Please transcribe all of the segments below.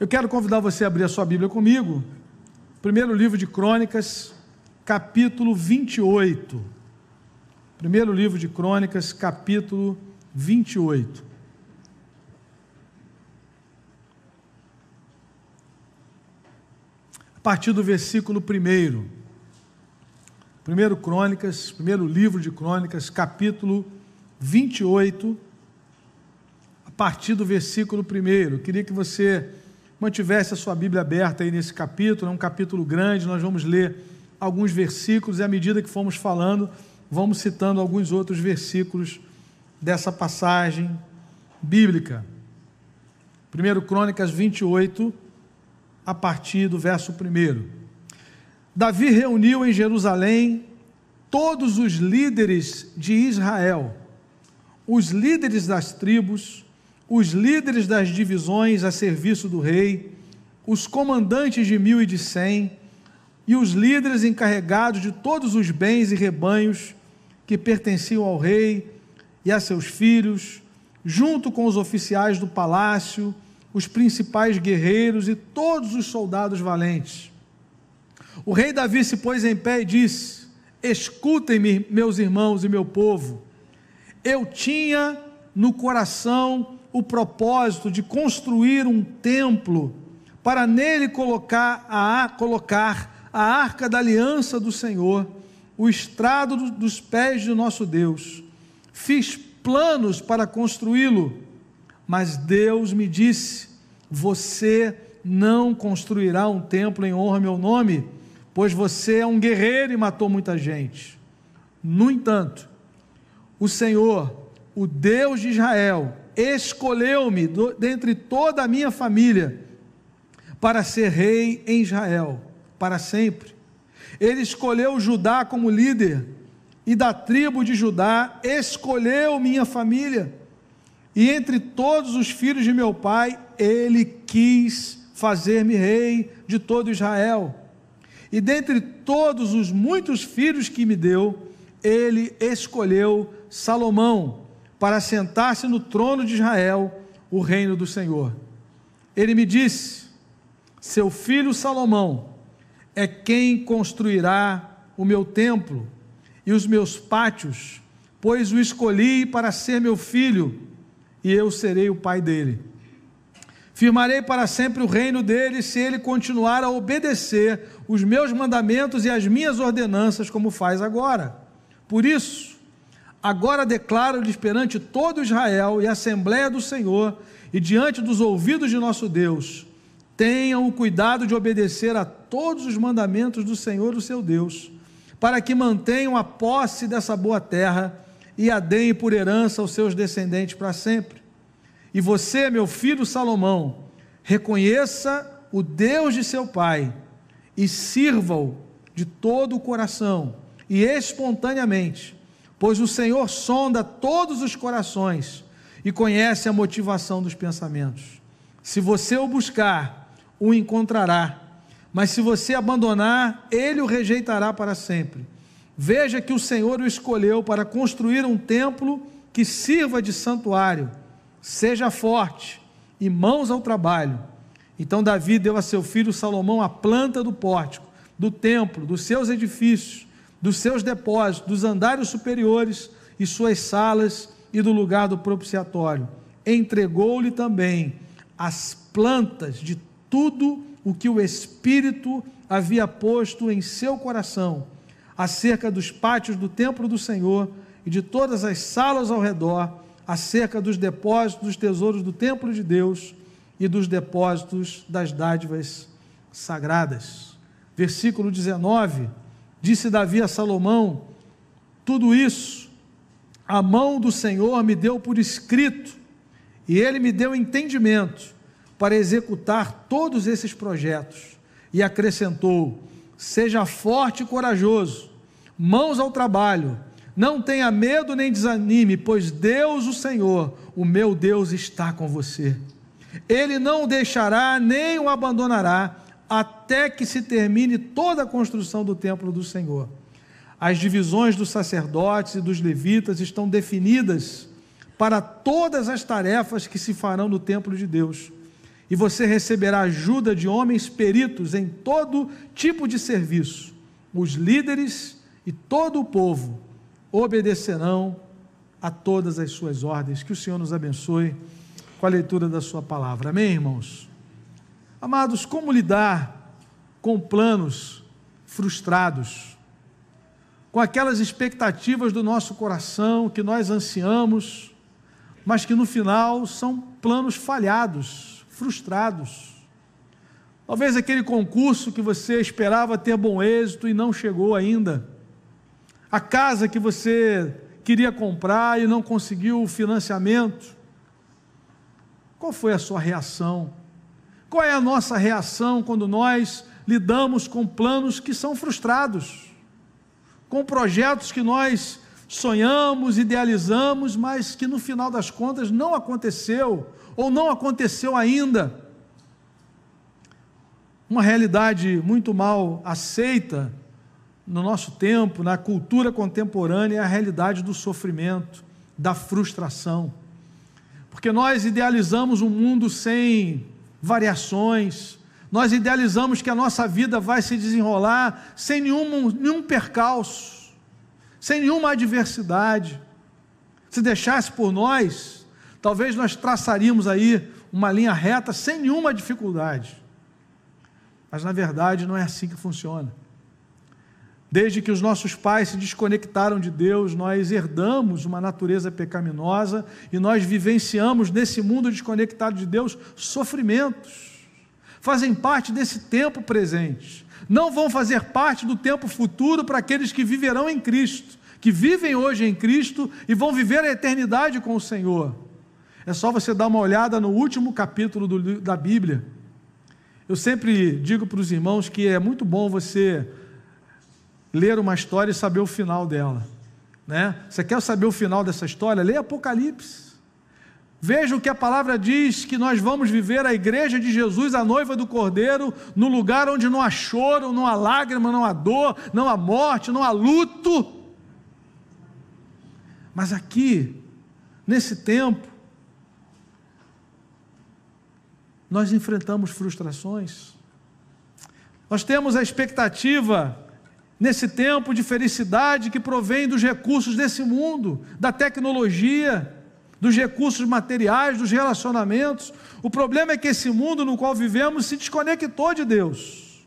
Eu quero convidar você a abrir a sua Bíblia comigo. Primeiro livro de Crônicas, capítulo 28. Primeiro livro de Crônicas, capítulo 28. A partir do versículo 1. Primeiro Crônicas, primeiro livro de Crônicas, capítulo 28, a partir do versículo 1. Eu queria que você mantivesse a sua Bíblia aberta aí nesse capítulo, é um capítulo grande, nós vamos ler alguns versículos e à medida que formos falando, vamos citando alguns outros versículos dessa passagem bíblica. 1 Crônicas 28, a partir do verso 1. Davi reuniu em Jerusalém todos os líderes de Israel, os líderes das tribos, os líderes das divisões a serviço do rei, os comandantes de mil e de cem, e os líderes encarregados de todos os bens e rebanhos que pertenciam ao rei e a seus filhos, junto com os oficiais do palácio, os principais guerreiros e todos os soldados valentes. O rei Davi se pôs em pé e disse: Escutem-me, meus irmãos e meu povo. Eu tinha no coração o propósito de construir um templo para nele colocar a, colocar a arca da aliança do Senhor, o estrado dos pés do nosso Deus. Fiz planos para construí-lo, mas Deus me disse: Você não construirá um templo em honra ao meu nome, pois você é um guerreiro e matou muita gente. No entanto, o Senhor, o Deus de Israel, escolheu-me dentre toda a minha família para ser rei em Israel, para sempre. Ele escolheu Judá como líder, e da tribo de Judá escolheu minha família. E entre todos os filhos de meu pai, ele quis fazer-me rei de todo Israel. E dentre todos os muitos filhos que me deu, ele escolheu Salomão para sentar-se no trono de Israel, o reino do Senhor. Ele me disse: Seu filho Salomão é quem construirá o meu templo e os meus pátios, pois o escolhi para ser meu filho, e eu serei o pai dele. Firmarei para sempre o reino dele se ele continuar a obedecer os meus mandamentos e as minhas ordenanças, como faz agora. Por isso, Agora declaro-lhes perante todo Israel e a Assembleia do Senhor e diante dos ouvidos de nosso Deus: tenham o cuidado de obedecer a todos os mandamentos do Senhor, o seu Deus, para que mantenham a posse dessa boa terra e a deem por herança aos seus descendentes para sempre. E você, meu filho Salomão, reconheça o Deus de seu pai e sirva-o de todo o coração e espontaneamente pois o Senhor sonda todos os corações e conhece a motivação dos pensamentos. Se você o buscar, o encontrará, mas se você abandonar, ele o rejeitará para sempre. Veja que o Senhor o escolheu para construir um templo que sirva de santuário. Seja forte e mãos ao trabalho. Então Davi deu a seu filho Salomão a planta do pórtico, do templo, dos seus edifícios dos seus depósitos, dos andares superiores e suas salas e do lugar do propiciatório. Entregou-lhe também as plantas de tudo o que o Espírito havia posto em seu coração, acerca dos pátios do templo do Senhor e de todas as salas ao redor, acerca dos depósitos dos tesouros do templo de Deus e dos depósitos das dádivas sagradas. Versículo 19 Disse Davi a Salomão: Tudo isso a mão do Senhor me deu por escrito, e ele me deu entendimento para executar todos esses projetos. E acrescentou: Seja forte e corajoso, mãos ao trabalho, não tenha medo nem desanime, pois Deus, o Senhor, o meu Deus, está com você. Ele não o deixará nem o abandonará até que se termine toda a construção do templo do Senhor. As divisões dos sacerdotes e dos levitas estão definidas para todas as tarefas que se farão no templo de Deus. e você receberá ajuda de homens peritos em todo tipo de serviço. Os líderes e todo o povo obedecerão a todas as suas ordens. Que o Senhor nos abençoe com a leitura da Sua palavra. Amém, irmãos? Amados, como lidar com planos frustrados? Com aquelas expectativas do nosso coração que nós ansiamos, mas que no final são planos falhados, frustrados. Talvez aquele concurso que você esperava ter bom êxito e não chegou ainda a casa que você queria comprar e não conseguiu o financiamento. Qual foi a sua reação? Qual é a nossa reação quando nós lidamos com planos que são frustrados? Com projetos que nós sonhamos, idealizamos, mas que no final das contas não aconteceu ou não aconteceu ainda. Uma realidade muito mal aceita no nosso tempo, na cultura contemporânea, é a realidade do sofrimento, da frustração. Porque nós idealizamos um mundo sem variações, nós idealizamos que a nossa vida vai se desenrolar sem nenhum, nenhum percalço, sem nenhuma adversidade. Se deixasse por nós, talvez nós traçaríamos aí uma linha reta sem nenhuma dificuldade. Mas na verdade não é assim que funciona. Desde que os nossos pais se desconectaram de Deus, nós herdamos uma natureza pecaminosa e nós vivenciamos nesse mundo desconectado de Deus sofrimentos. Fazem parte desse tempo presente. Não vão fazer parte do tempo futuro para aqueles que viverão em Cristo, que vivem hoje em Cristo e vão viver a eternidade com o Senhor. É só você dar uma olhada no último capítulo do, da Bíblia. Eu sempre digo para os irmãos que é muito bom você ler uma história e saber o final dela. Né? Você quer saber o final dessa história? Leia Apocalipse. Veja o que a palavra diz: que nós vamos viver a igreja de Jesus, a noiva do Cordeiro, no lugar onde não há choro, não há lágrima, não há dor, não há morte, não há luto. Mas aqui, nesse tempo, nós enfrentamos frustrações. Nós temos a expectativa nesse tempo de felicidade que provém dos recursos desse mundo, da tecnologia, dos recursos materiais, dos relacionamentos. O problema é que esse mundo no qual vivemos se desconectou de Deus.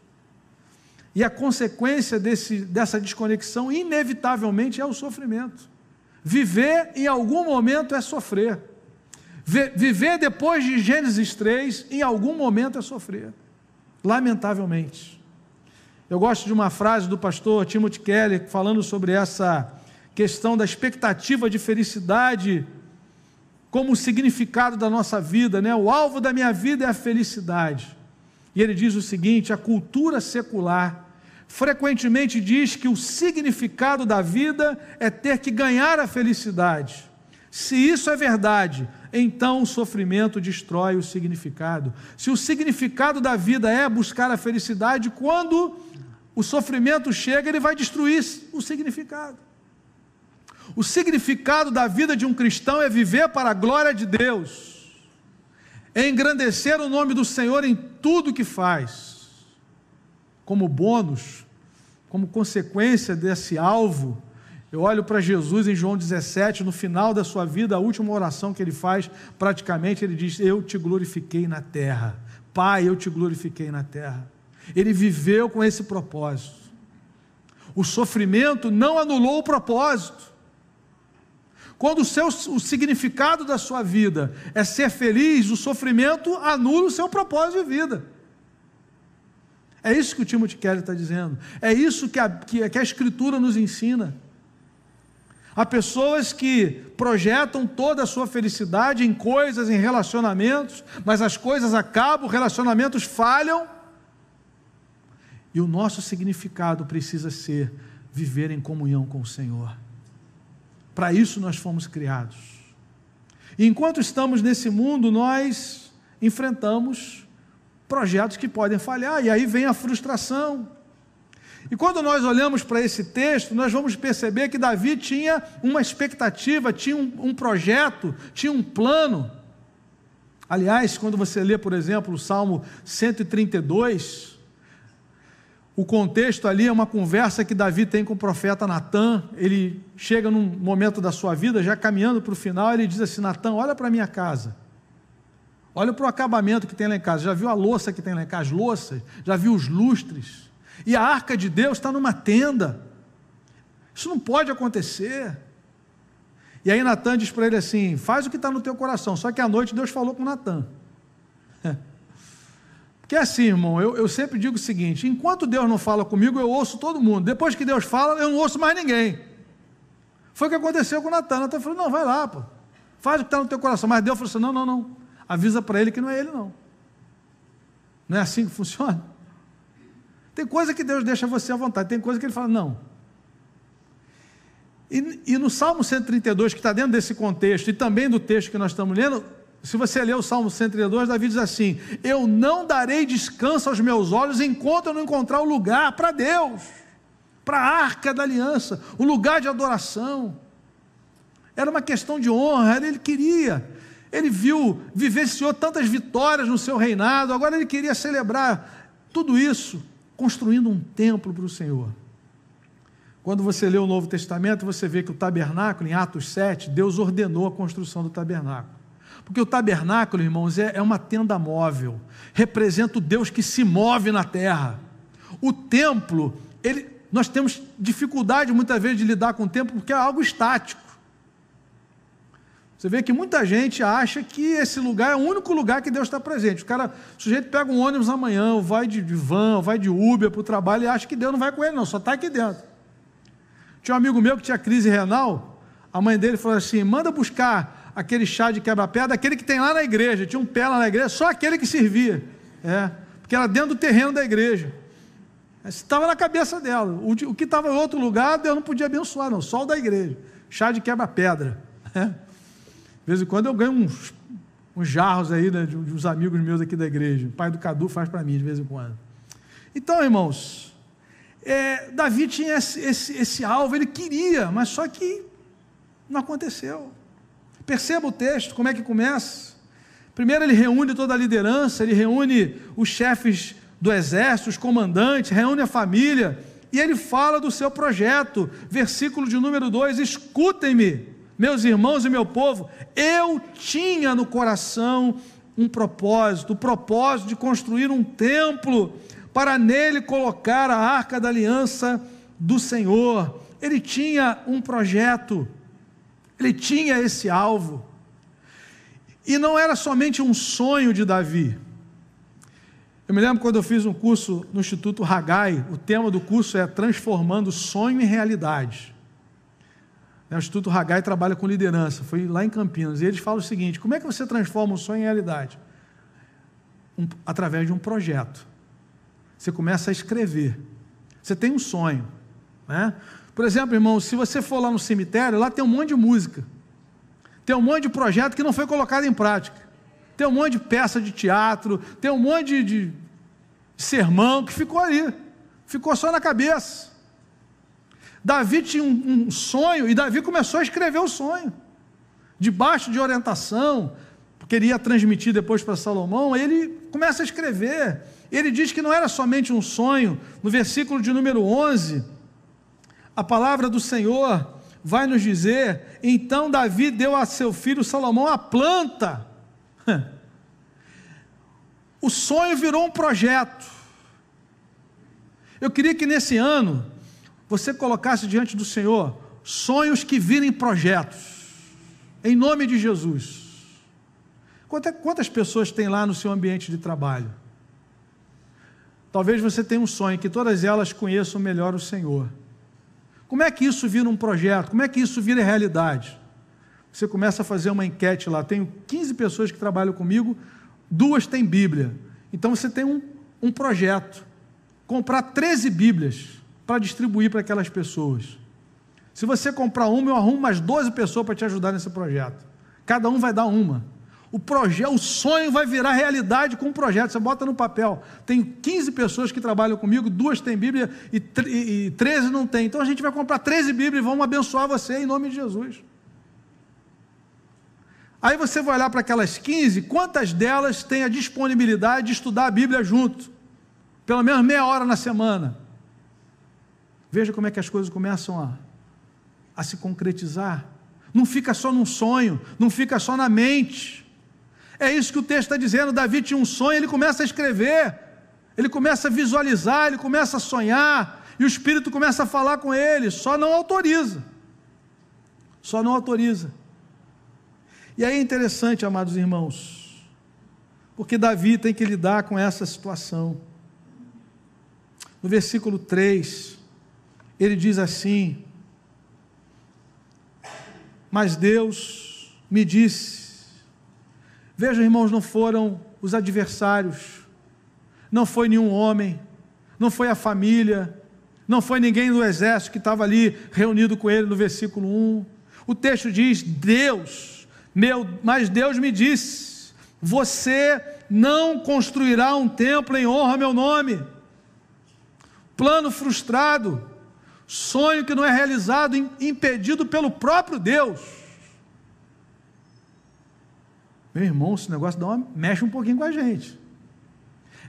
E a consequência desse, dessa desconexão, inevitavelmente, é o sofrimento. Viver em algum momento é sofrer. Viver depois de Gênesis 3, em algum momento é sofrer. Lamentavelmente. Eu gosto de uma frase do pastor Timothy Keller falando sobre essa questão da expectativa de felicidade como significado da nossa vida, né? O alvo da minha vida é a felicidade. E ele diz o seguinte: a cultura secular frequentemente diz que o significado da vida é ter que ganhar a felicidade. Se isso é verdade, então o sofrimento destrói o significado. Se o significado da vida é buscar a felicidade, quando o sofrimento chega, ele vai destruir o significado. O significado da vida de um cristão é viver para a glória de Deus, é engrandecer o nome do Senhor em tudo que faz. Como bônus, como consequência desse alvo, eu olho para Jesus em João 17, no final da sua vida, a última oração que ele faz, praticamente ele diz: Eu te glorifiquei na terra. Pai, eu te glorifiquei na terra. Ele viveu com esse propósito. O sofrimento não anulou o propósito. Quando o, seu, o significado da sua vida é ser feliz, o sofrimento anula o seu propósito de vida. É isso que o Timothy Kelly está dizendo. É isso que a, que, que a Escritura nos ensina. Há pessoas que projetam toda a sua felicidade em coisas, em relacionamentos, mas as coisas acabam, relacionamentos falham, e o nosso significado precisa ser viver em comunhão com o Senhor. Para isso nós fomos criados. E enquanto estamos nesse mundo, nós enfrentamos projetos que podem falhar, e aí vem a frustração. E quando nós olhamos para esse texto, nós vamos perceber que Davi tinha uma expectativa, tinha um, um projeto, tinha um plano. Aliás, quando você lê, por exemplo, o Salmo 132, o contexto ali é uma conversa que Davi tem com o profeta Natan. Ele chega num momento da sua vida, já caminhando para o final, ele diz assim: Natan, olha para a minha casa. Olha para o acabamento que tem lá em casa. Já viu a louça que tem lá em casa? As louças? Já viu os lustres? E a arca de Deus está numa tenda. Isso não pode acontecer. E aí Natan diz para ele assim: faz o que está no teu coração. Só que à noite Deus falou com Natan. Porque assim, irmão, eu, eu sempre digo o seguinte: enquanto Deus não fala comigo, eu ouço todo mundo. Depois que Deus fala, eu não ouço mais ninguém. Foi o que aconteceu com Natan. Natan falou: não, vai lá, pô. Faz o que está no teu coração. Mas Deus falou assim: não, não, não. Avisa para ele que não é ele, não. Não é assim que funciona? Tem coisa que Deus deixa você à vontade, tem coisa que ele fala, não. E, e no Salmo 132, que está dentro desse contexto, e também do texto que nós estamos lendo, se você ler o Salmo 132, Davi diz assim: Eu não darei descanso aos meus olhos enquanto eu não encontrar o lugar para Deus, para a arca da aliança, o lugar de adoração. Era uma questão de honra, ele queria. Ele viu, vivenciou tantas vitórias no seu reinado, agora ele queria celebrar tudo isso, construindo um templo para o Senhor. Quando você lê o Novo Testamento, você vê que o tabernáculo, em Atos 7, Deus ordenou a construção do tabernáculo. Porque o tabernáculo, irmãos, é, é uma tenda móvel, representa o Deus que se move na terra. O templo, ele, nós temos dificuldade muitas vezes de lidar com o templo porque é algo estático. Você vê que muita gente acha que esse lugar é o único lugar que Deus está presente. O cara, o sujeito pega um ônibus amanhã, vai de, de van, vai de Uber para o trabalho e acha que Deus não vai com ele, não, só está aqui dentro. Tinha um amigo meu que tinha crise renal, a mãe dele falou assim: manda buscar aquele chá de quebra-pedra, aquele que tem lá na igreja, tinha um pé lá na igreja, só aquele que servia, é, porque era dentro do terreno da igreja. Estava na cabeça dela. O, que estava em outro lugar, Deus não podia abençoar, não, só o da igreja. Chá de quebra-pedra. É. De vez em quando eu ganho uns, uns jarros aí né, de uns amigos meus aqui da igreja. O pai do Cadu faz para mim de vez em quando. Então, irmãos, é, Davi tinha esse, esse, esse alvo, ele queria, mas só que não aconteceu. Perceba o texto, como é que começa. Primeiro, ele reúne toda a liderança, ele reúne os chefes do exército, os comandantes, reúne a família, e ele fala do seu projeto. Versículo de número 2: Escutem-me, meus irmãos e meu povo, eu tinha no coração um propósito, o propósito de construir um templo para nele colocar a arca da aliança do Senhor. Ele tinha um projeto. Ele tinha esse alvo. E não era somente um sonho de Davi. Eu me lembro quando eu fiz um curso no Instituto Hagai, o tema do curso é Transformando Sonho em Realidade. O Instituto Hagai trabalha com liderança, foi lá em Campinas, e eles falam o seguinte: como é que você transforma um sonho em realidade? Um, através de um projeto. Você começa a escrever. Você tem um sonho, né? Por exemplo, irmão, se você for lá no cemitério, lá tem um monte de música. Tem um monte de projeto que não foi colocado em prática. Tem um monte de peça de teatro, tem um monte de, de sermão que ficou ali. Ficou só na cabeça. Davi tinha um, um sonho e Davi começou a escrever o sonho. Debaixo de orientação, porque ele ia transmitir depois para Salomão, ele começa a escrever. Ele diz que não era somente um sonho, no versículo de número 11, a palavra do Senhor vai nos dizer: então Davi deu a seu filho Salomão a planta. O sonho virou um projeto. Eu queria que nesse ano você colocasse diante do Senhor sonhos que virem projetos, em nome de Jesus. Quantas pessoas tem lá no seu ambiente de trabalho? Talvez você tenha um sonho que todas elas conheçam melhor o Senhor. Como é que isso vira um projeto? Como é que isso vira realidade? Você começa a fazer uma enquete lá. Tenho 15 pessoas que trabalham comigo, duas têm Bíblia. Então você tem um, um projeto. Comprar 13 Bíblias para distribuir para aquelas pessoas. Se você comprar uma, eu arrumo mais 12 pessoas para te ajudar nesse projeto. Cada um vai dar uma o projeto, o sonho vai virar realidade com um projeto. Você bota no papel. Tem 15 pessoas que trabalham comigo, duas têm Bíblia e, e, e 13 não tem. Então a gente vai comprar 13 Bíblias e vamos abençoar você em nome de Jesus. Aí você vai olhar para aquelas 15, quantas delas têm a disponibilidade de estudar a Bíblia junto? Pelo menos meia hora na semana. Veja como é que as coisas começam a, a se concretizar. Não fica só num sonho, não fica só na mente. É isso que o texto está dizendo. Davi tinha um sonho, ele começa a escrever, ele começa a visualizar, ele começa a sonhar, e o Espírito começa a falar com ele, só não autoriza. Só não autoriza. E aí é interessante, amados irmãos, porque Davi tem que lidar com essa situação. No versículo 3, ele diz assim: Mas Deus me disse, veja, irmãos, não foram os adversários, não foi nenhum homem, não foi a família, não foi ninguém do exército que estava ali reunido com ele no versículo 1. O texto diz: Deus meu, mas Deus me disse: Você não construirá um templo em honra ao meu nome. Plano frustrado, sonho que não é realizado, impedido pelo próprio Deus. Meu irmão, esse negócio dá uma, mexe um pouquinho com a gente.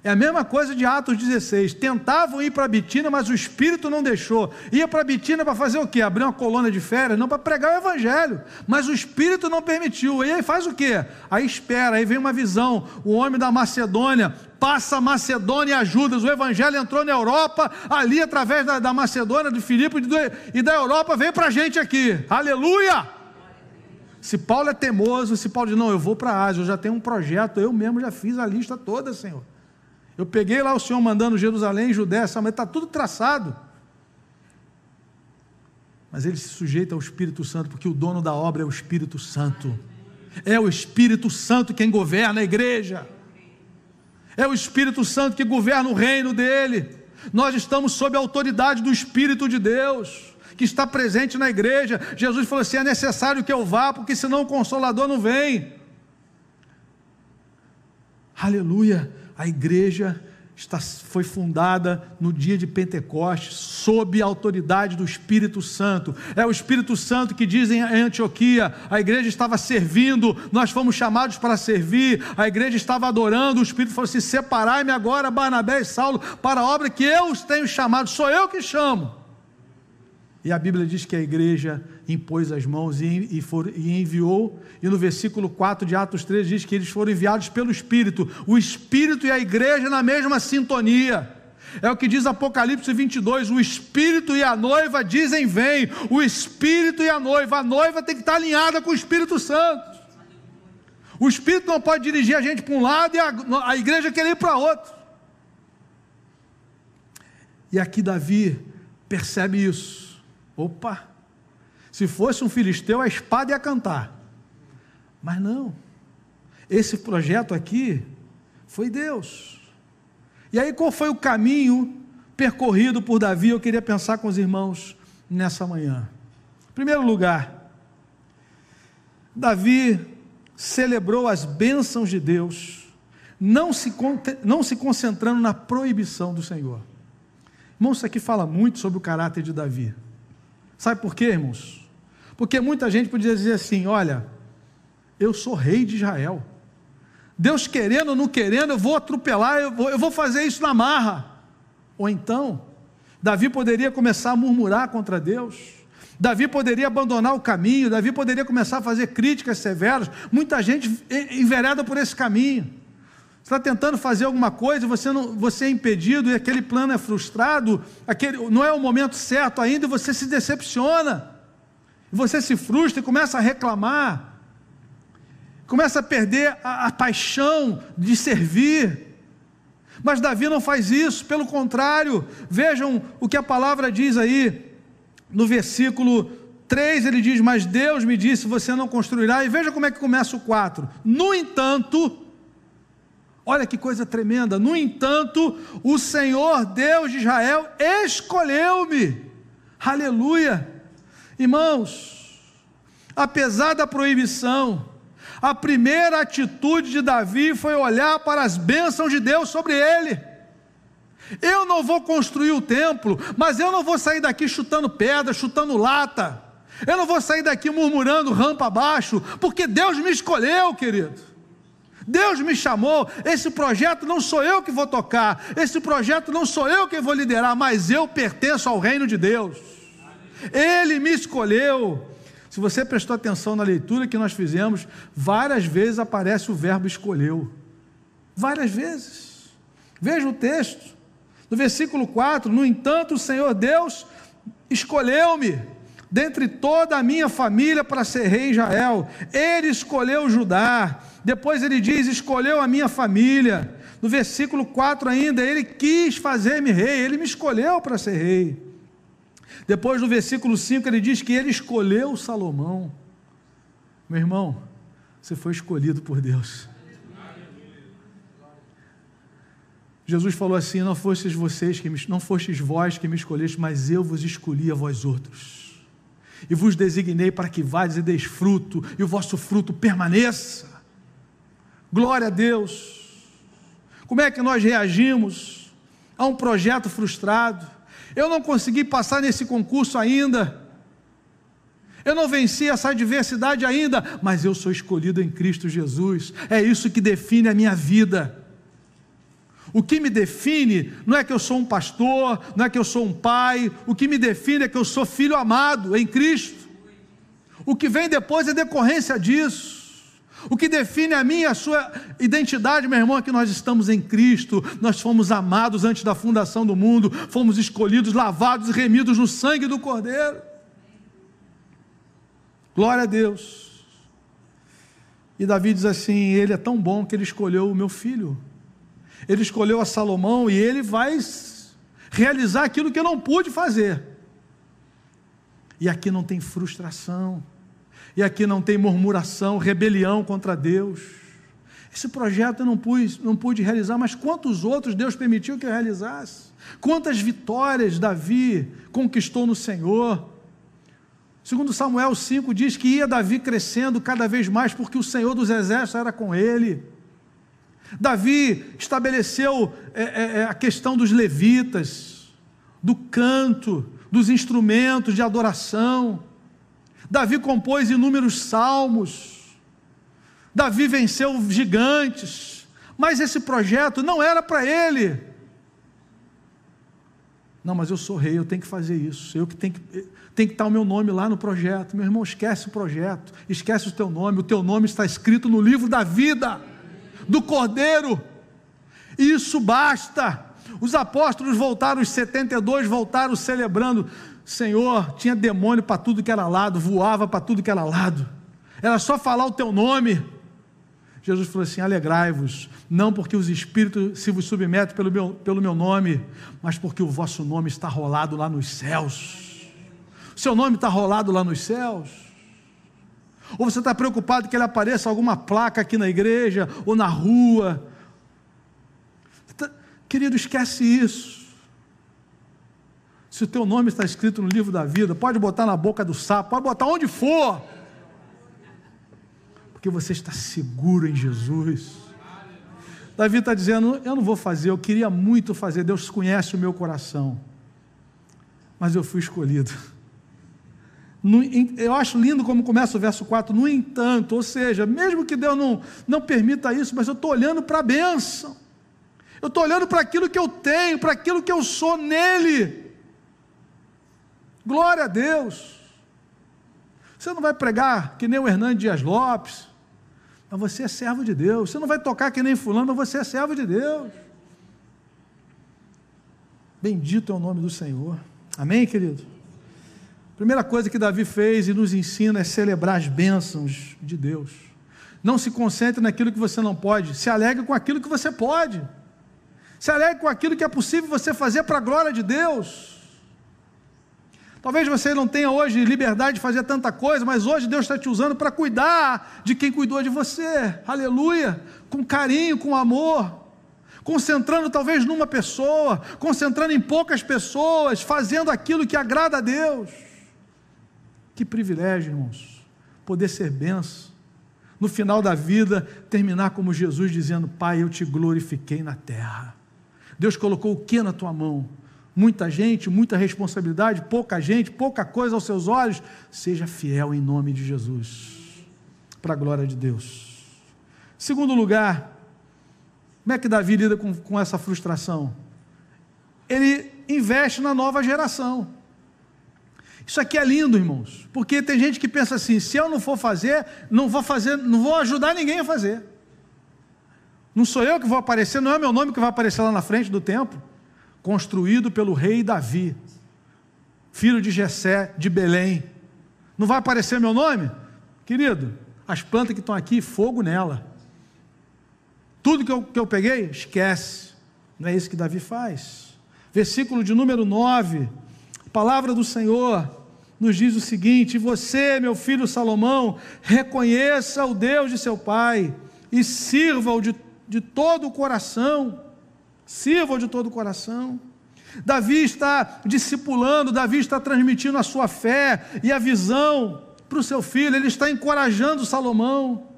É a mesma coisa de Atos 16. Tentavam ir para Bitina, mas o Espírito não deixou. Ia para Bitina para fazer o quê? Abrir uma colônia de férias? Não, para pregar o Evangelho. Mas o Espírito não permitiu. E aí faz o quê? Aí espera, aí vem uma visão. O homem da Macedônia passa a Macedônia e ajuda. O Evangelho entrou na Europa, ali através da, da Macedônia, de Filipe e da Europa, veio para a gente aqui. Aleluia! Se Paulo é teimoso, se Paulo diz, não, eu vou para a Ásia, eu já tenho um projeto, eu mesmo já fiz a lista toda, Senhor. Eu peguei lá o Senhor mandando Jerusalém, Judéia, mas está tudo traçado. Mas ele se sujeita ao Espírito Santo, porque o dono da obra é o Espírito Santo. É o Espírito Santo quem governa a igreja. É o Espírito Santo que governa o reino dele. Nós estamos sob a autoridade do Espírito de Deus, que está presente na igreja. Jesus falou assim: é necessário que eu vá, porque senão o consolador não vem. Aleluia a igreja está, foi fundada no dia de Pentecostes, sob a autoridade do Espírito Santo. É o Espírito Santo que diz em Antioquia: a igreja estava servindo, nós fomos chamados para servir, a igreja estava adorando, o Espírito falou assim: separai-me agora, Barnabé e Saulo, para a obra que eu os tenho chamado, sou eu que chamo. E a Bíblia diz que a igreja impôs as mãos e, e, for, e, enviou, e no versículo 4 de Atos 3 diz que eles foram enviados pelo Espírito, o Espírito e a igreja na mesma sintonia. É o que diz Apocalipse 22: o Espírito e a noiva dizem vem, o Espírito e a noiva, a noiva tem que estar alinhada com o Espírito Santo. O Espírito não pode dirigir a gente para um lado e a, a igreja querer ir para outro. E aqui Davi percebe isso. Opa! Se fosse um filisteu, a espada ia cantar. Mas não. Esse projeto aqui foi Deus. E aí, qual foi o caminho percorrido por Davi? Eu queria pensar com os irmãos nessa manhã. Em primeiro lugar, Davi celebrou as bênçãos de Deus, não se, não se concentrando na proibição do Senhor. Irmãos, isso aqui fala muito sobre o caráter de Davi. Sabe por quê, irmãos? Porque muita gente podia dizer assim: olha, eu sou rei de Israel. Deus querendo ou não querendo, eu vou atropelar, eu vou, eu vou fazer isso na marra. Ou então, Davi poderia começar a murmurar contra Deus. Davi poderia abandonar o caminho, Davi poderia começar a fazer críticas severas. Muita gente envereda por esse caminho. Está tentando fazer alguma coisa, você, não, você é impedido e aquele plano é frustrado, aquele, não é o momento certo ainda você se decepciona, você se frustra e começa a reclamar, começa a perder a, a paixão de servir. Mas Davi não faz isso, pelo contrário, vejam o que a palavra diz aí, no versículo 3 ele diz: Mas Deus me disse: Você não construirá. E veja como é que começa o 4. No entanto, Olha que coisa tremenda. No entanto, o Senhor Deus de Israel escolheu-me. Aleluia. Irmãos, apesar da proibição, a primeira atitude de Davi foi olhar para as bênçãos de Deus sobre ele. Eu não vou construir o templo, mas eu não vou sair daqui chutando pedra, chutando lata. Eu não vou sair daqui murmurando rampa abaixo, porque Deus me escolheu, querido. Deus me chamou. Esse projeto não sou eu que vou tocar, esse projeto não sou eu que vou liderar, mas eu pertenço ao reino de Deus. Ele me escolheu. Se você prestou atenção na leitura que nós fizemos, várias vezes aparece o verbo escolheu. Várias vezes. Veja o texto. No versículo 4: No entanto, o Senhor Deus escolheu-me dentre toda a minha família para ser rei Israel. Ele escolheu Judá. Depois ele diz: escolheu a minha família. No versículo 4 ainda, ele quis fazer-me rei, ele me escolheu para ser rei. Depois no versículo 5 ele diz que ele escolheu Salomão. Meu irmão, você foi escolhido por Deus. Jesus falou assim: Não fostes vocês que me, não fostes vós que me escolheste, mas eu vos escolhi a vós outros. E vos designei para que vades e deis fruto, e o vosso fruto permaneça. Glória a Deus. Como é que nós reagimos a um projeto frustrado? Eu não consegui passar nesse concurso ainda. Eu não venci essa adversidade ainda, mas eu sou escolhido em Cristo Jesus. É isso que define a minha vida. O que me define não é que eu sou um pastor, não é que eu sou um pai, o que me define é que eu sou filho amado em Cristo. O que vem depois é decorrência disso. O que define a minha a sua identidade, meu irmão, é que nós estamos em Cristo, nós fomos amados antes da fundação do mundo, fomos escolhidos, lavados e remidos no sangue do Cordeiro. Glória a Deus. E Davi diz assim: Ele é tão bom que ele escolheu o meu filho ele escolheu a Salomão e ele vai realizar aquilo que eu não pude fazer. E aqui não tem frustração, e aqui não tem murmuração, rebelião contra Deus. Esse projeto eu não pude, não pude realizar, mas quantos outros Deus permitiu que eu realizasse? Quantas vitórias Davi conquistou no Senhor? Segundo Samuel 5 diz que ia Davi crescendo cada vez mais porque o Senhor dos exércitos era com ele. Davi estabeleceu é, é, é, a questão dos levitas, do canto, dos instrumentos de adoração. Davi compôs inúmeros salmos. Davi venceu gigantes. Mas esse projeto não era para ele. Não, mas eu sou rei, eu tenho que fazer isso. Eu que tenho que, tem que estar o meu nome lá no projeto. Meu irmão, esquece o projeto, esquece o teu nome. O teu nome está escrito no livro da vida do Cordeiro. Isso basta. Os apóstolos voltaram, os 72 voltaram celebrando. Senhor, tinha demônio para tudo que era lado, voava para tudo que era lado. Era só falar o teu nome. Jesus falou assim: alegrai-vos, não porque os espíritos se vos submetem pelo meu, pelo meu nome, mas porque o vosso nome está rolado lá nos céus. O seu nome está rolado lá nos céus. Ou você está preocupado que ele apareça alguma placa aqui na igreja ou na rua? Tá, querido, esquece isso. Se o teu nome está escrito no livro da vida, pode botar na boca do sapo, pode botar onde for. Porque você está seguro em Jesus. Davi está dizendo: Eu não vou fazer, eu queria muito fazer, Deus conhece o meu coração, mas eu fui escolhido. Eu acho lindo como começa o verso 4, no entanto, ou seja, mesmo que Deus não, não permita isso, mas eu estou olhando para a bênção, eu estou olhando para aquilo que eu tenho, para aquilo que eu sou nele. Glória a Deus. Você não vai pregar que nem o Hernando Dias Lopes, mas você é servo de Deus. Você não vai tocar que nem Fulano, mas você é servo de Deus. Bendito é o nome do Senhor. Amém, querido? Primeira coisa que Davi fez e nos ensina é celebrar as bênçãos de Deus. Não se concentre naquilo que você não pode, se alegre com aquilo que você pode. Se alegre com aquilo que é possível você fazer para a glória de Deus. Talvez você não tenha hoje liberdade de fazer tanta coisa, mas hoje Deus está te usando para cuidar de quem cuidou de você. Aleluia! Com carinho, com amor. Concentrando talvez numa pessoa, concentrando em poucas pessoas, fazendo aquilo que agrada a Deus. Que privilégio, irmãos, poder ser benção. No final da vida, terminar como Jesus dizendo: Pai, eu te glorifiquei na terra. Deus colocou o que na tua mão? muita gente, muita responsabilidade, pouca gente, pouca coisa aos seus olhos, seja fiel em nome de Jesus, para a glória de Deus. Segundo lugar, como é que Davi lida com, com essa frustração? Ele investe na nova geração. Isso aqui é lindo, irmãos, porque tem gente que pensa assim: se eu não for fazer, não vou fazer, não vou ajudar ninguém a fazer. Não sou eu que vou aparecer, não é meu nome que vai aparecer lá na frente do templo construído pelo rei Davi, filho de Jessé de Belém. Não vai aparecer meu nome? Querido, as plantas que estão aqui, fogo nela. Tudo que eu, que eu peguei, esquece. Não é isso que Davi faz. Versículo de número 9, a palavra do Senhor nos diz o seguinte: Você, meu filho Salomão, reconheça o Deus de seu pai e sirva-o de, de todo o coração Sirvam de todo o coração. Davi está discipulando, Davi está transmitindo a sua fé e a visão para o seu filho, ele está encorajando Salomão.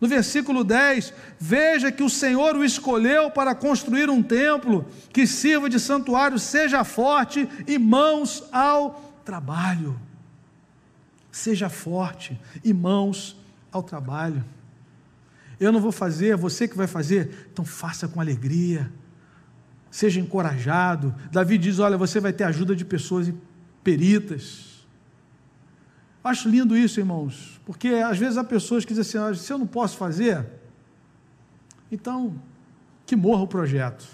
No versículo 10, veja que o Senhor o escolheu para construir um templo que sirva de santuário, seja forte e mãos ao trabalho. Seja forte e mãos ao trabalho. Eu não vou fazer, é você que vai fazer, então faça com alegria seja encorajado. Davi diz: Olha, você vai ter ajuda de pessoas peritas. Acho lindo isso, irmãos, porque às vezes há pessoas que dizem assim: se eu não posso fazer, então que morra o projeto.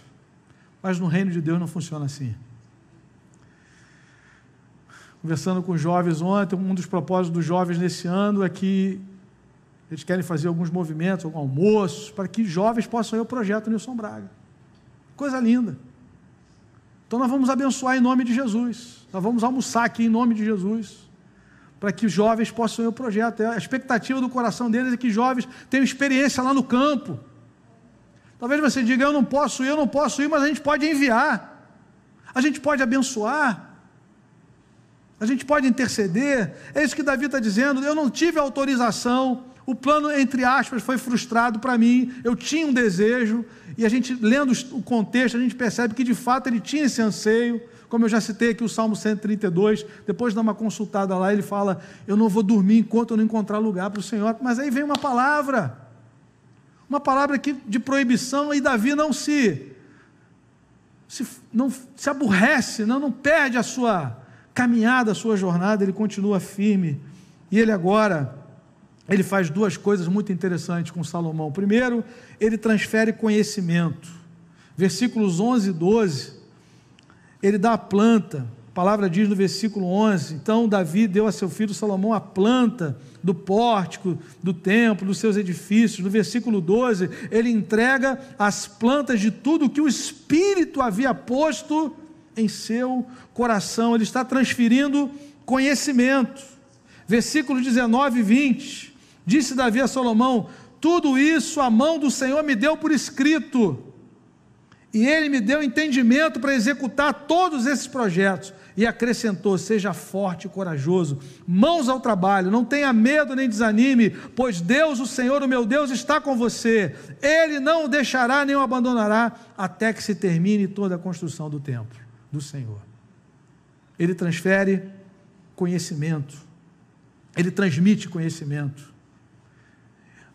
Mas no reino de Deus não funciona assim. Conversando com jovens ontem, um dos propósitos dos jovens nesse ano é que eles querem fazer alguns movimentos, algum almoço, para que jovens possam ir ao projeto Nilson Braga. Coisa linda. Então nós vamos abençoar em nome de Jesus. Nós vamos almoçar aqui em nome de Jesus. Para que os jovens possam ir ao projeto. A expectativa do coração deles é que jovens tenham experiência lá no campo. Talvez você diga, eu não posso ir, eu não posso ir, mas a gente pode enviar. A gente pode abençoar. A gente pode interceder. É isso que Davi está dizendo. Eu não tive autorização o plano, entre aspas, foi frustrado para mim. Eu tinha um desejo, e a gente, lendo o contexto, a gente percebe que de fato ele tinha esse anseio. Como eu já citei aqui o Salmo 132, depois de dar uma consultada lá, ele fala: Eu não vou dormir enquanto eu não encontrar lugar para o Senhor. Mas aí vem uma palavra, uma palavra aqui de proibição, e Davi não se, se, não se aborrece, não, não perde a sua caminhada, a sua jornada, ele continua firme. E ele agora ele faz duas coisas muito interessantes com Salomão. Primeiro, ele transfere conhecimento. Versículos 11 e 12, ele dá a planta. A palavra diz no versículo 11: Então Davi deu a seu filho Salomão a planta do pórtico, do templo, dos seus edifícios. No versículo 12, ele entrega as plantas de tudo que o Espírito havia posto em seu coração. Ele está transferindo conhecimento. Versículos 19 e 20 Disse Davi a Salomão: Tudo isso a mão do Senhor me deu por escrito, e ele me deu entendimento para executar todos esses projetos. E acrescentou: Seja forte e corajoso, mãos ao trabalho, não tenha medo nem desanime, pois Deus, o Senhor, o meu Deus, está com você. Ele não o deixará nem o abandonará, até que se termine toda a construção do templo do Senhor. Ele transfere conhecimento, ele transmite conhecimento.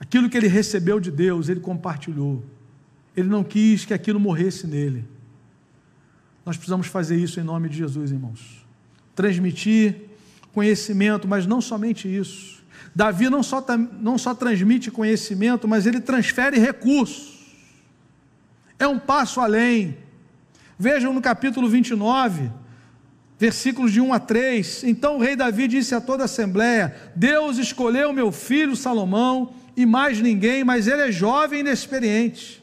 Aquilo que ele recebeu de Deus, ele compartilhou. Ele não quis que aquilo morresse nele. Nós precisamos fazer isso em nome de Jesus, irmãos. Transmitir conhecimento, mas não somente isso. Davi não só, não só transmite conhecimento, mas ele transfere recursos. É um passo além. Vejam no capítulo 29, versículos de 1 a 3. Então o rei Davi disse a toda a assembleia: Deus escolheu meu filho Salomão e mais ninguém, mas ele é jovem e inexperiente.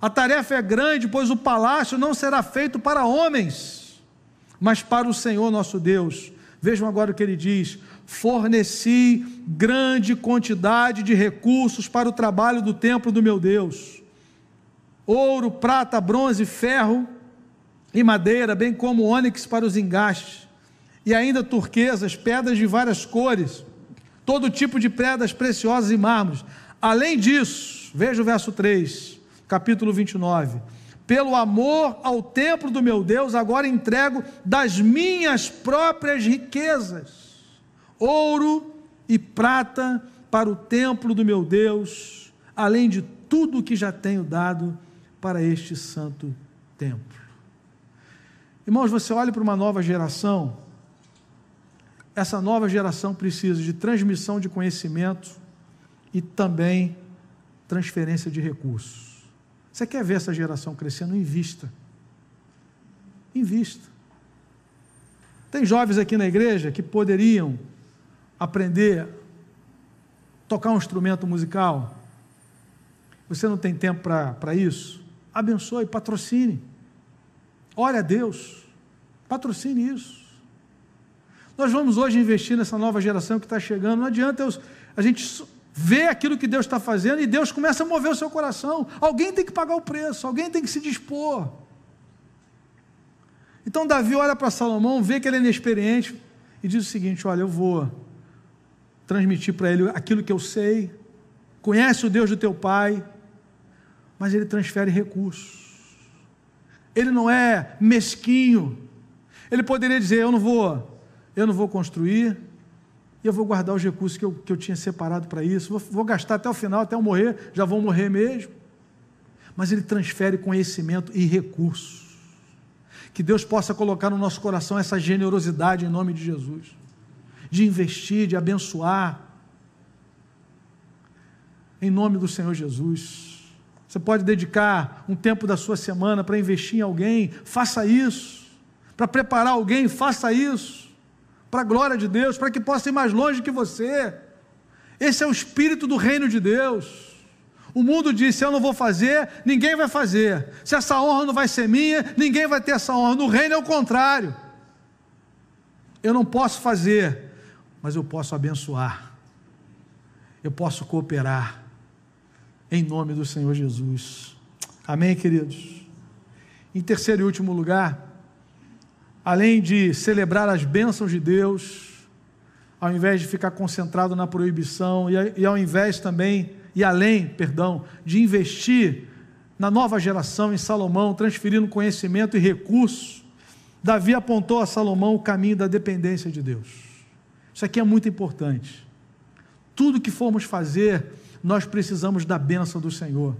A tarefa é grande, pois o palácio não será feito para homens, mas para o Senhor nosso Deus. Vejam agora o que ele diz: forneci grande quantidade de recursos para o trabalho do templo do meu Deus: ouro, prata, bronze, ferro e madeira, bem como ônix para os engastes, e ainda turquesas, pedras de várias cores todo tipo de pedras preciosas e mármores. Além disso, veja o verso 3, capítulo 29. Pelo amor ao templo do meu Deus, agora entrego das minhas próprias riquezas, ouro e prata para o templo do meu Deus, além de tudo o que já tenho dado para este santo templo. Irmãos, você olha para uma nova geração, essa nova geração precisa de transmissão de conhecimento e também transferência de recursos. Você quer ver essa geração crescendo? Invista. Invista. Tem jovens aqui na igreja que poderiam aprender a tocar um instrumento musical. Você não tem tempo para isso? Abençoe, patrocine. Ore a Deus. Patrocine isso. Nós vamos hoje investir nessa nova geração que está chegando. Não adianta eu, a gente ver aquilo que Deus está fazendo e Deus começa a mover o seu coração. Alguém tem que pagar o preço, alguém tem que se dispor. Então Davi olha para Salomão, vê que ele é inexperiente e diz o seguinte: Olha, eu vou transmitir para ele aquilo que eu sei, conhece o Deus do teu pai, mas ele transfere recursos. Ele não é mesquinho. Ele poderia dizer: Eu não vou, eu não vou construir, e eu vou guardar os recursos que eu, que eu tinha separado para isso, vou, vou gastar até o final, até eu morrer, já vou morrer mesmo. Mas ele transfere conhecimento e recursos. Que Deus possa colocar no nosso coração essa generosidade em nome de Jesus, de investir, de abençoar, em nome do Senhor Jesus. Você pode dedicar um tempo da sua semana para investir em alguém, faça isso. Para preparar alguém, faça isso para a glória de Deus, para que possa ir mais longe que você. Esse é o espírito do reino de Deus. O mundo diz: se eu não vou fazer, ninguém vai fazer. Se essa honra não vai ser minha, ninguém vai ter essa honra. No reino é o contrário. Eu não posso fazer, mas eu posso abençoar. Eu posso cooperar. Em nome do Senhor Jesus. Amém, queridos? Em terceiro e último lugar, além de celebrar as bênçãos de Deus, ao invés de ficar concentrado na proibição, e, ao invés também, e além, perdão, de investir na nova geração em Salomão, transferindo conhecimento e recursos, Davi apontou a Salomão o caminho da dependência de Deus. Isso aqui é muito importante. Tudo que formos fazer, nós precisamos da bênção do Senhor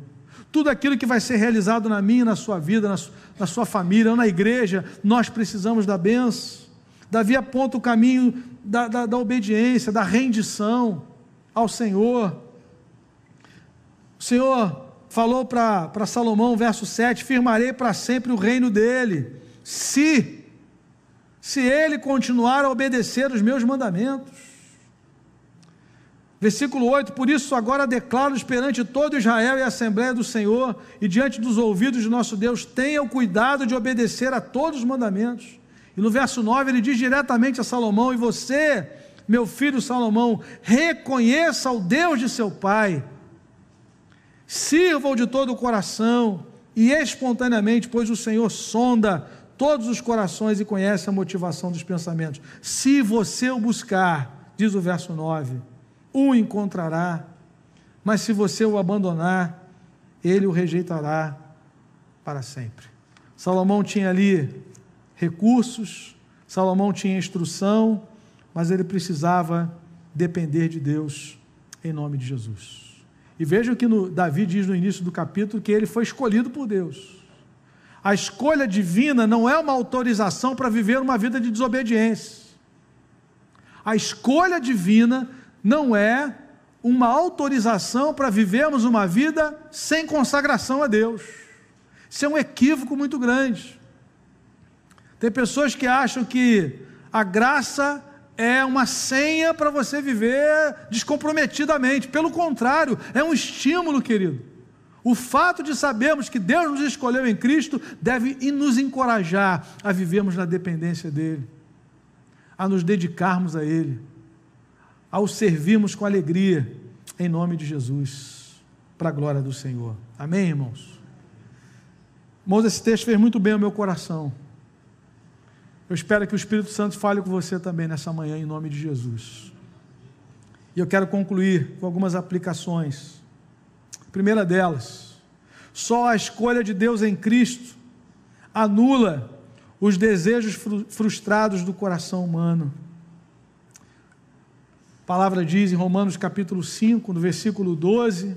tudo aquilo que vai ser realizado na minha, na sua vida, na, na sua família, na igreja, nós precisamos da benção. Davi aponta o caminho da, da, da obediência, da rendição ao Senhor. O Senhor falou para Salomão, verso 7: firmarei para sempre o reino dele, se, se ele continuar a obedecer os meus mandamentos. Versículo 8: Por isso agora declaro perante todo Israel e a Assembleia do Senhor e diante dos ouvidos de nosso Deus, tenha o cuidado de obedecer a todos os mandamentos. E no verso 9 ele diz diretamente a Salomão: E você, meu filho Salomão, reconheça o Deus de seu pai, sirva-o de todo o coração e espontaneamente, pois o Senhor sonda todos os corações e conhece a motivação dos pensamentos. Se você o buscar, diz o verso 9 o encontrará, mas se você o abandonar, ele o rejeitará para sempre. Salomão tinha ali recursos, Salomão tinha instrução, mas ele precisava depender de Deus em nome de Jesus. E veja o que no, Davi diz no início do capítulo: que ele foi escolhido por Deus. A escolha divina não é uma autorização para viver uma vida de desobediência. A escolha divina não é uma autorização para vivermos uma vida sem consagração a Deus. Isso é um equívoco muito grande. Tem pessoas que acham que a graça é uma senha para você viver descomprometidamente. Pelo contrário, é um estímulo, querido. O fato de sabermos que Deus nos escolheu em Cristo deve nos encorajar a vivermos na dependência dEle, a nos dedicarmos a Ele ao servirmos com alegria, em nome de Jesus, para a glória do Senhor. Amém, irmãos? Irmãos, esse texto fez muito bem ao meu coração. Eu espero que o Espírito Santo fale com você também nessa manhã, em nome de Jesus. E eu quero concluir com algumas aplicações. A primeira delas, Só a escolha de Deus em Cristo anula os desejos frustrados do coração humano. A palavra diz em Romanos capítulo 5, no versículo 12,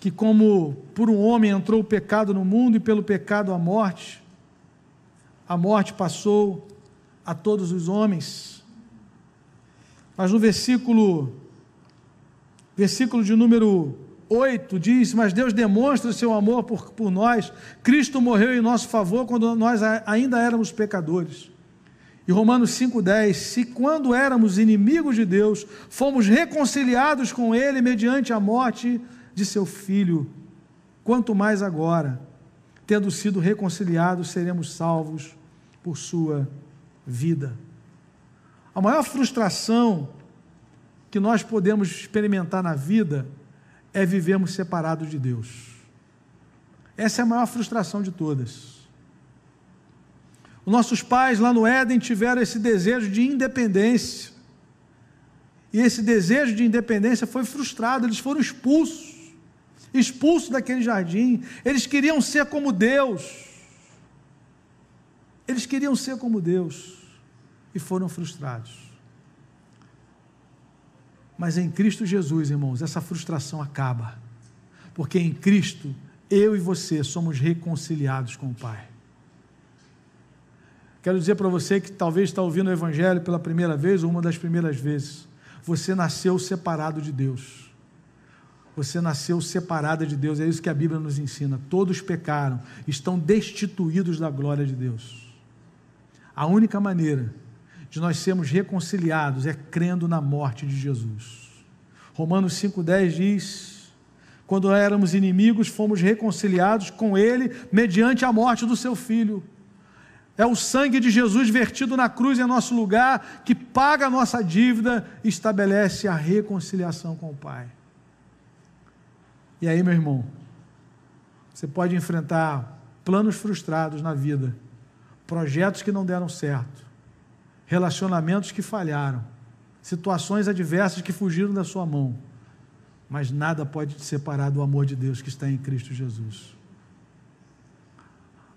que como por um homem entrou o pecado no mundo e pelo pecado a morte, a morte passou a todos os homens. Mas no versículo versículo de número 8 diz: Mas Deus demonstra o seu amor por, por nós. Cristo morreu em nosso favor quando nós ainda éramos pecadores. E Romanos 5,10: Se quando éramos inimigos de Deus, fomos reconciliados com Ele mediante a morte de seu Filho, quanto mais agora, tendo sido reconciliados, seremos salvos por sua vida. A maior frustração que nós podemos experimentar na vida é vivermos separados de Deus. Essa é a maior frustração de todas. Os nossos pais lá no Éden tiveram esse desejo de independência. E esse desejo de independência foi frustrado, eles foram expulsos. Expulsos daquele jardim. Eles queriam ser como Deus. Eles queriam ser como Deus e foram frustrados. Mas em Cristo Jesus, irmãos, essa frustração acaba. Porque em Cristo, eu e você somos reconciliados com o Pai. Quero dizer para você que talvez está ouvindo o Evangelho pela primeira vez ou uma das primeiras vezes. Você nasceu separado de Deus. Você nasceu separada de Deus. É isso que a Bíblia nos ensina. Todos pecaram, estão destituídos da glória de Deus. A única maneira de nós sermos reconciliados é crendo na morte de Jesus. Romanos 5,10 diz: Quando éramos inimigos, fomos reconciliados com Ele mediante a morte do seu Filho. É o sangue de Jesus vertido na cruz em nosso lugar que paga a nossa dívida e estabelece a reconciliação com o Pai. E aí, meu irmão, você pode enfrentar planos frustrados na vida, projetos que não deram certo, relacionamentos que falharam, situações adversas que fugiram da sua mão, mas nada pode te separar do amor de Deus que está em Cristo Jesus.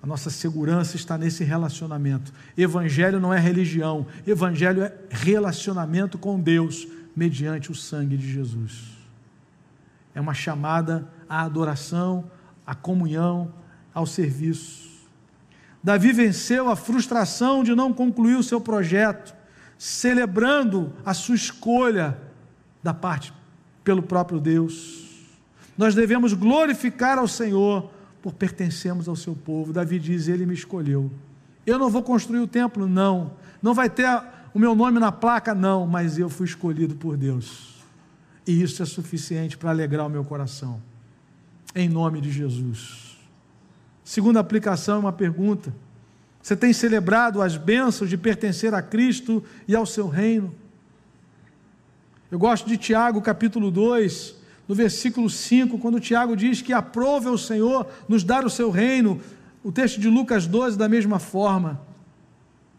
A nossa segurança está nesse relacionamento. Evangelho não é religião, evangelho é relacionamento com Deus mediante o sangue de Jesus. É uma chamada à adoração, à comunhão, ao serviço. Davi venceu a frustração de não concluir o seu projeto, celebrando a sua escolha da parte pelo próprio Deus. Nós devemos glorificar ao Senhor por pertencermos ao seu povo. Davi diz: Ele me escolheu. Eu não vou construir o templo, não. Não vai ter o meu nome na placa, não. Mas eu fui escolhido por Deus. E isso é suficiente para alegrar o meu coração. Em nome de Jesus. Segunda aplicação é uma pergunta. Você tem celebrado as bênçãos de pertencer a Cristo e ao seu reino? Eu gosto de Tiago, capítulo 2, no versículo 5, quando Tiago diz que aprove o Senhor nos dar o seu reino. O texto de Lucas 12, da mesma forma.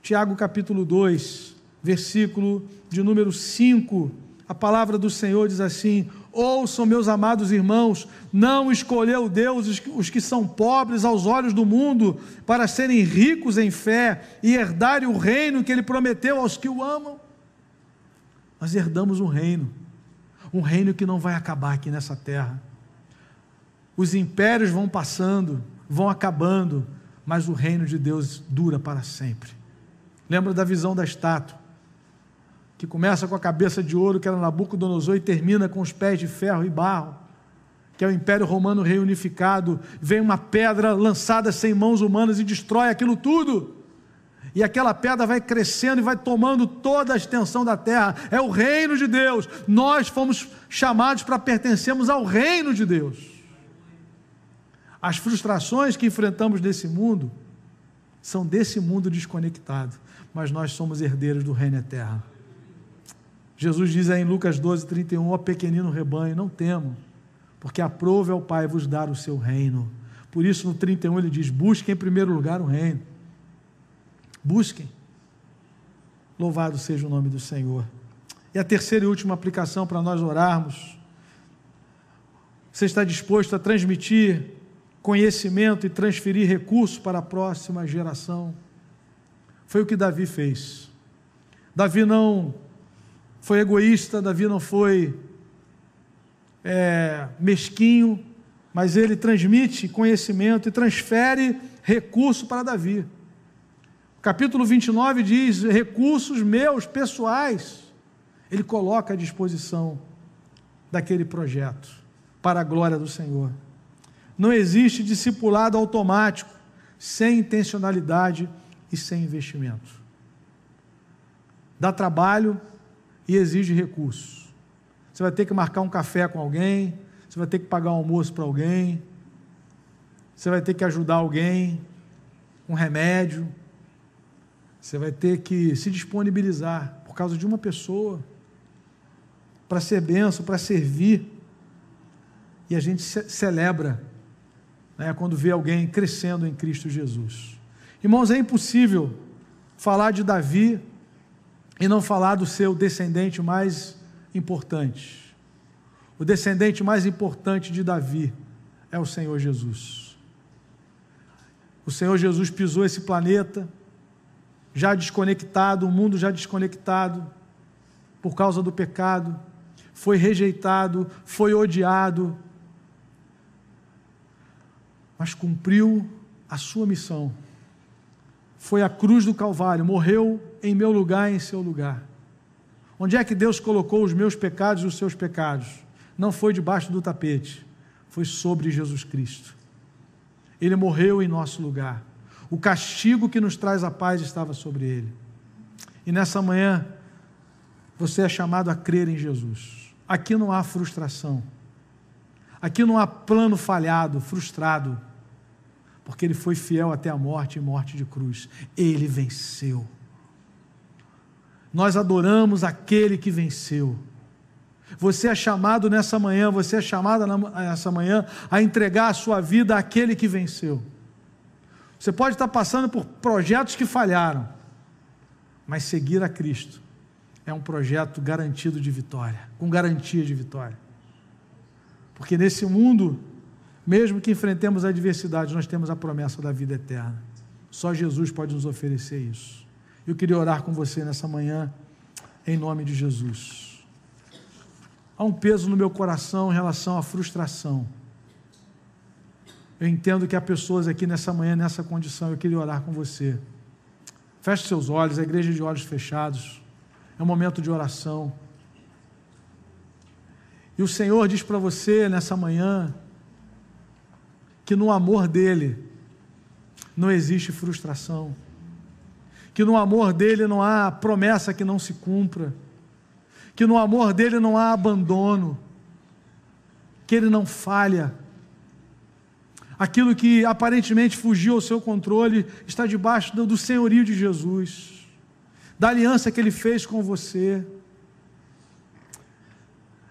Tiago, capítulo 2, versículo de número 5. A palavra do Senhor diz assim: Ouçam, meus amados irmãos, não escolheu Deus os que são pobres aos olhos do mundo para serem ricos em fé e herdarem o reino que ele prometeu aos que o amam. Nós herdamos um reino, um reino que não vai acabar aqui nessa terra. Os impérios vão passando, vão acabando, mas o reino de Deus dura para sempre. Lembra da visão da estátua? que começa com a cabeça de ouro, que era Nabucodonosor, e termina com os pés de ferro e barro, que é o Império Romano reunificado. Vem uma pedra lançada sem mãos humanas e destrói aquilo tudo. E aquela pedra vai crescendo e vai tomando toda a extensão da terra. É o reino de Deus. Nós fomos chamados para pertencermos ao reino de Deus. As frustrações que enfrentamos nesse mundo são desse mundo desconectado, mas nós somos herdeiros do reino eterno. Jesus diz aí em Lucas 12, 31, ó pequenino rebanho, não temo, porque aprove ao Pai vos dar o seu reino. Por isso no 31 ele diz, busquem em primeiro lugar o reino. Busquem. Louvado seja o nome do Senhor. E a terceira e última aplicação para nós orarmos. Você está disposto a transmitir conhecimento e transferir recursos para a próxima geração. Foi o que Davi fez. Davi não foi egoísta, Davi não foi é, mesquinho, mas ele transmite conhecimento e transfere recurso para Davi. Capítulo 29 diz: recursos meus, pessoais, ele coloca à disposição daquele projeto, para a glória do Senhor. Não existe discipulado automático, sem intencionalidade e sem investimento. Dá trabalho e exige recursos. Você vai ter que marcar um café com alguém, você vai ter que pagar um almoço para alguém, você vai ter que ajudar alguém com remédio, você vai ter que se disponibilizar por causa de uma pessoa, para ser benção, para servir. E a gente celebra né, quando vê alguém crescendo em Cristo Jesus. Irmãos, é impossível falar de Davi e não falar do seu descendente mais importante. O descendente mais importante de Davi é o Senhor Jesus. O Senhor Jesus pisou esse planeta, já desconectado, o mundo já desconectado, por causa do pecado, foi rejeitado, foi odiado, mas cumpriu a sua missão. Foi à cruz do Calvário, morreu em meu lugar em seu lugar. Onde é que Deus colocou os meus pecados e os seus pecados? Não foi debaixo do tapete, foi sobre Jesus Cristo. Ele morreu em nosso lugar. O castigo que nos traz a paz estava sobre ele. E nessa manhã, você é chamado a crer em Jesus. Aqui não há frustração. Aqui não há plano falhado, frustrado, porque ele foi fiel até a morte e morte de cruz. Ele venceu. Nós adoramos aquele que venceu. Você é chamado nessa manhã, você é chamada nessa manhã a entregar a sua vida àquele que venceu. Você pode estar passando por projetos que falharam, mas seguir a Cristo é um projeto garantido de vitória, com garantia de vitória. Porque nesse mundo, mesmo que enfrentemos adversidades, nós temos a promessa da vida eterna. Só Jesus pode nos oferecer isso. Eu queria orar com você nessa manhã, em nome de Jesus. Há um peso no meu coração em relação à frustração. Eu entendo que há pessoas aqui nessa manhã, nessa condição, eu queria orar com você. Feche seus olhos, a igreja de olhos fechados. É um momento de oração. E o Senhor diz para você nessa manhã que no amor dele não existe frustração, que no amor dele não há promessa que não se cumpra, que no amor dele não há abandono, que ele não falha. Aquilo que aparentemente fugiu ao seu controle está debaixo do senhorio de Jesus, da aliança que ele fez com você.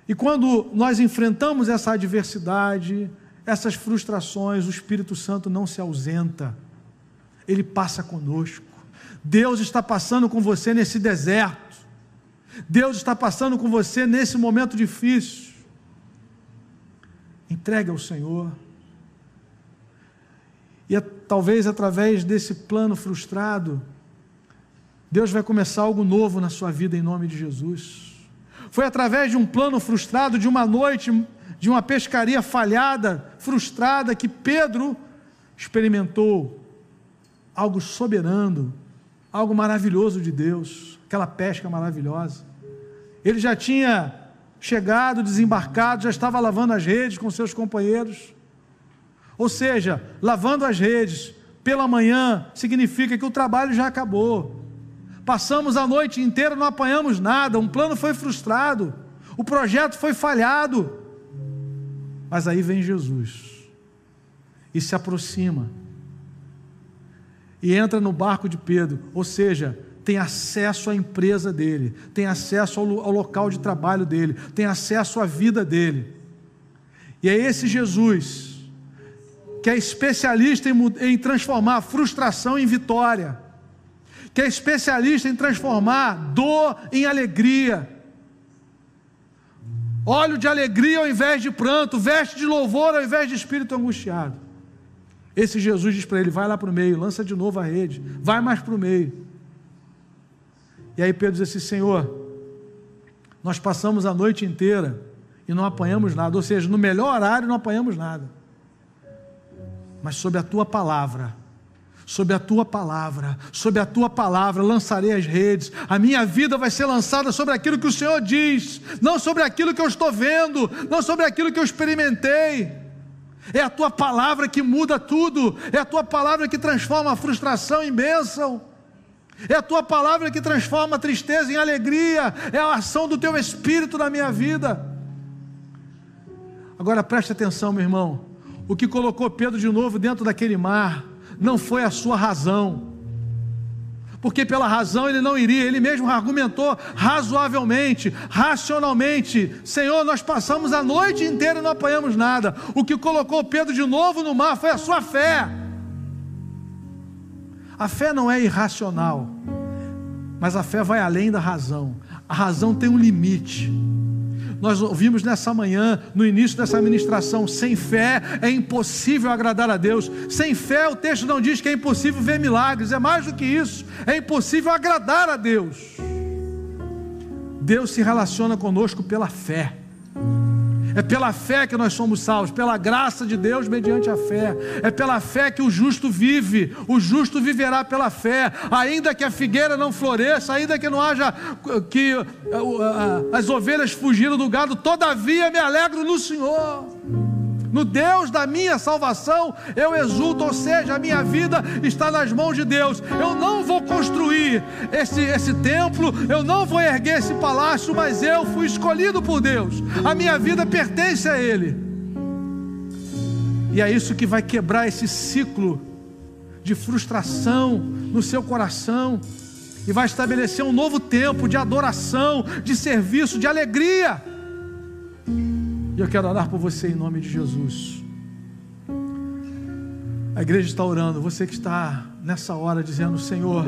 E quando nós enfrentamos essa adversidade, essas frustrações, o Espírito Santo não se ausenta, ele passa conosco. Deus está passando com você nesse deserto, Deus está passando com você nesse momento difícil. Entregue ao Senhor. E é, talvez através desse plano frustrado, Deus vai começar algo novo na sua vida em nome de Jesus. Foi através de um plano frustrado, de uma noite, de uma pescaria falhada, frustrada, que Pedro experimentou algo soberano, algo maravilhoso de Deus, aquela pesca maravilhosa. Ele já tinha chegado, desembarcado, já estava lavando as redes com seus companheiros. Ou seja, lavando as redes pela manhã significa que o trabalho já acabou. Passamos a noite inteira, não apanhamos nada, um plano foi frustrado, o projeto foi falhado. Mas aí vem Jesus e se aproxima e entra no barco de Pedro, ou seja, tem acesso à empresa dele, tem acesso ao, ao local de trabalho dele, tem acesso à vida dele. E é esse Jesus que é especialista em, em transformar frustração em vitória que é especialista em transformar dor em alegria. Óleo de alegria ao invés de pranto, veste de louvor ao invés de espírito angustiado. Esse Jesus diz para ele: vai lá para o meio, lança de novo a rede, vai mais para o meio. E aí Pedro diz assim: Senhor, nós passamos a noite inteira e não apanhamos nada, ou seja, no melhor horário não apanhamos nada. Mas sob a tua palavra, sob a tua palavra, sob a tua palavra lançarei as redes. A minha vida vai ser lançada sobre aquilo que o Senhor diz, não sobre aquilo que eu estou vendo, não sobre aquilo que eu experimentei. É a tua palavra que muda tudo, é a tua palavra que transforma a frustração em bênção. É a tua palavra que transforma a tristeza em alegria, é a ação do teu espírito na minha vida. Agora preste atenção, meu irmão. O que colocou Pedro de novo dentro daquele mar não foi a sua razão, porque pela razão ele não iria, ele mesmo argumentou razoavelmente, racionalmente: Senhor, nós passamos a noite inteira e não apanhamos nada. O que colocou Pedro de novo no mar foi a sua fé. A fé não é irracional, mas a fé vai além da razão. A razão tem um limite. Nós ouvimos nessa manhã, no início dessa ministração, sem fé é impossível agradar a Deus. Sem fé, o texto não diz que é impossível ver milagres, é mais do que isso, é impossível agradar a Deus. Deus se relaciona conosco pela fé. É pela fé que nós somos salvos, pela graça de Deus mediante a fé. É pela fé que o justo vive. O justo viverá pela fé, ainda que a figueira não floresça, ainda que não haja que uh, uh, as ovelhas fugiram do gado, todavia me alegro no Senhor no Deus da minha salvação, eu exulto, ou seja, a minha vida está nas mãos de Deus. Eu não vou construir esse, esse templo, eu não vou erguer esse palácio, mas eu fui escolhido por Deus, a minha vida pertence a Ele. E é isso que vai quebrar esse ciclo de frustração no seu coração e vai estabelecer um novo tempo de adoração, de serviço, de alegria. E eu quero orar por você em nome de Jesus. A igreja está orando, você que está nessa hora dizendo: Senhor,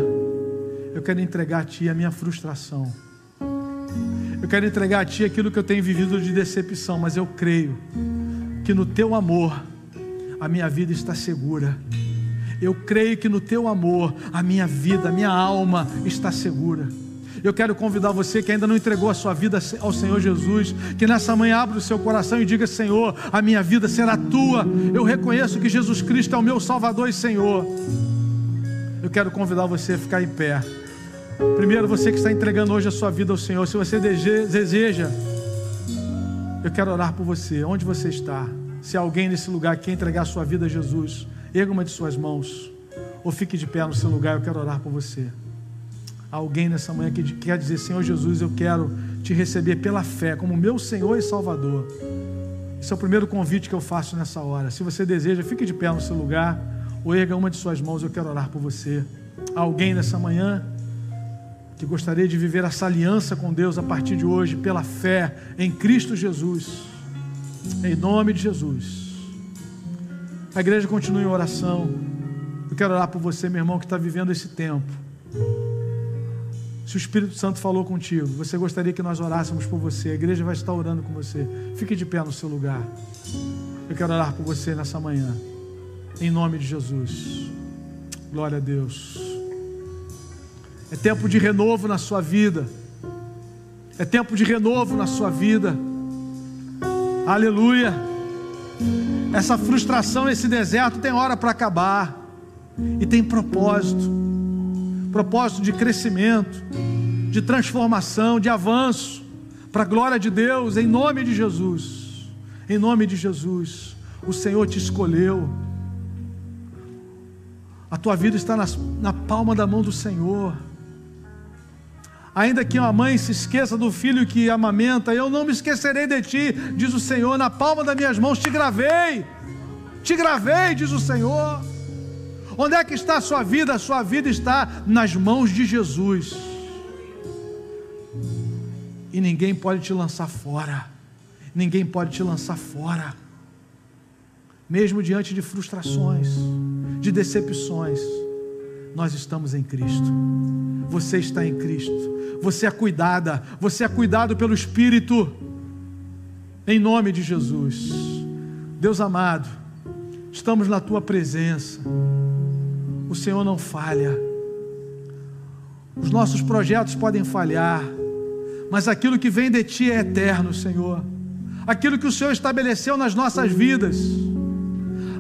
eu quero entregar a Ti a minha frustração. Eu quero entregar a Ti aquilo que eu tenho vivido de decepção, mas eu creio que no Teu amor a minha vida está segura. Eu creio que no Teu amor a minha vida, a minha alma está segura. Eu quero convidar você que ainda não entregou a sua vida ao Senhor Jesus, que nessa manhã abra o seu coração e diga: Senhor, a minha vida será tua. Eu reconheço que Jesus Cristo é o meu Salvador e Senhor. Eu quero convidar você a ficar em pé. Primeiro, você que está entregando hoje a sua vida ao Senhor, se você deseja, eu quero orar por você, onde você está. Se alguém nesse lugar quer entregar a sua vida a Jesus, erga uma de suas mãos, ou fique de pé no seu lugar, eu quero orar por você alguém nessa manhã que quer dizer: Senhor Jesus, eu quero te receber pela fé como meu Senhor e Salvador. Esse é o primeiro convite que eu faço nessa hora. Se você deseja, fique de pé no seu lugar ou erga uma de suas mãos, eu quero orar por você. Alguém nessa manhã que gostaria de viver essa aliança com Deus a partir de hoje pela fé em Cristo Jesus. Em nome de Jesus. A igreja continua em oração. Eu quero orar por você, meu irmão, que está vivendo esse tempo se o Espírito Santo falou contigo, você gostaria que nós orássemos por você, a igreja vai estar orando com você. Fique de pé no seu lugar. Eu quero orar por você nessa manhã. Em nome de Jesus. Glória a Deus. É tempo de renovo na sua vida. É tempo de renovo na sua vida. Aleluia. Essa frustração, esse deserto tem hora para acabar. E tem propósito propósito de crescimento, de transformação, de avanço, para a glória de Deus, em nome de Jesus. Em nome de Jesus, o Senhor te escolheu. A tua vida está nas, na palma da mão do Senhor. Ainda que uma mãe se esqueça do filho que amamenta, eu não me esquecerei de ti, diz o Senhor, na palma das minhas mãos te gravei. Te gravei, diz o Senhor. Onde é que está a sua vida? A sua vida está nas mãos de Jesus. E ninguém pode te lançar fora. Ninguém pode te lançar fora. Mesmo diante de frustrações, de decepções, nós estamos em Cristo. Você está em Cristo. Você é cuidada, você é cuidado pelo Espírito. Em nome de Jesus. Deus amado, estamos na tua presença. O Senhor não falha. Os nossos projetos podem falhar, mas aquilo que vem de ti é eterno, Senhor. Aquilo que o Senhor estabeleceu nas nossas vidas.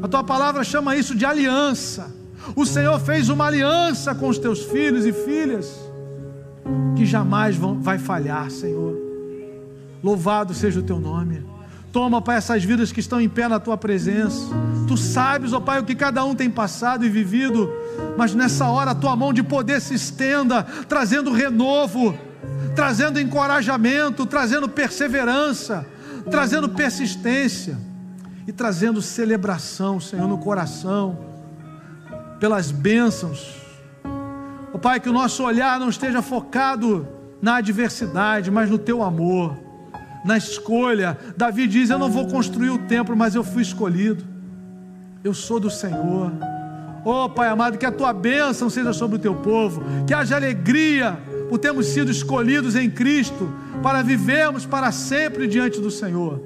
A tua palavra chama isso de aliança. O Senhor fez uma aliança com os teus filhos e filhas que jamais vão, vai falhar, Senhor. Louvado seja o teu nome. Toma, Pai, essas vidas que estão em pé na tua presença. Tu sabes, ó Pai, o que cada um tem passado e vivido, mas nessa hora a tua mão de poder se estenda, trazendo renovo, trazendo encorajamento, trazendo perseverança, trazendo persistência e trazendo celebração, Senhor, no coração, pelas bênçãos. Ó Pai, que o nosso olhar não esteja focado na adversidade, mas no teu amor na escolha. Davi diz: Eu não vou construir o templo, mas eu fui escolhido. Eu sou do Senhor. Oh, Pai amado, que a tua bênção seja sobre o teu povo, que haja alegria por termos sido escolhidos em Cristo para vivermos para sempre diante do Senhor.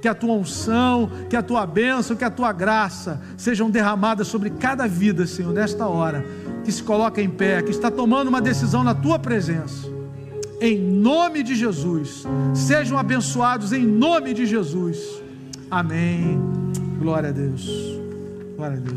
Que a tua unção, que a tua bênção, que a tua graça sejam derramadas sobre cada vida, Senhor, nesta hora, que se coloca em pé, que está tomando uma decisão na tua presença em nome de Jesus. Sejam abençoados em nome de Jesus. Amém. Glória a Deus. Glória a Deus.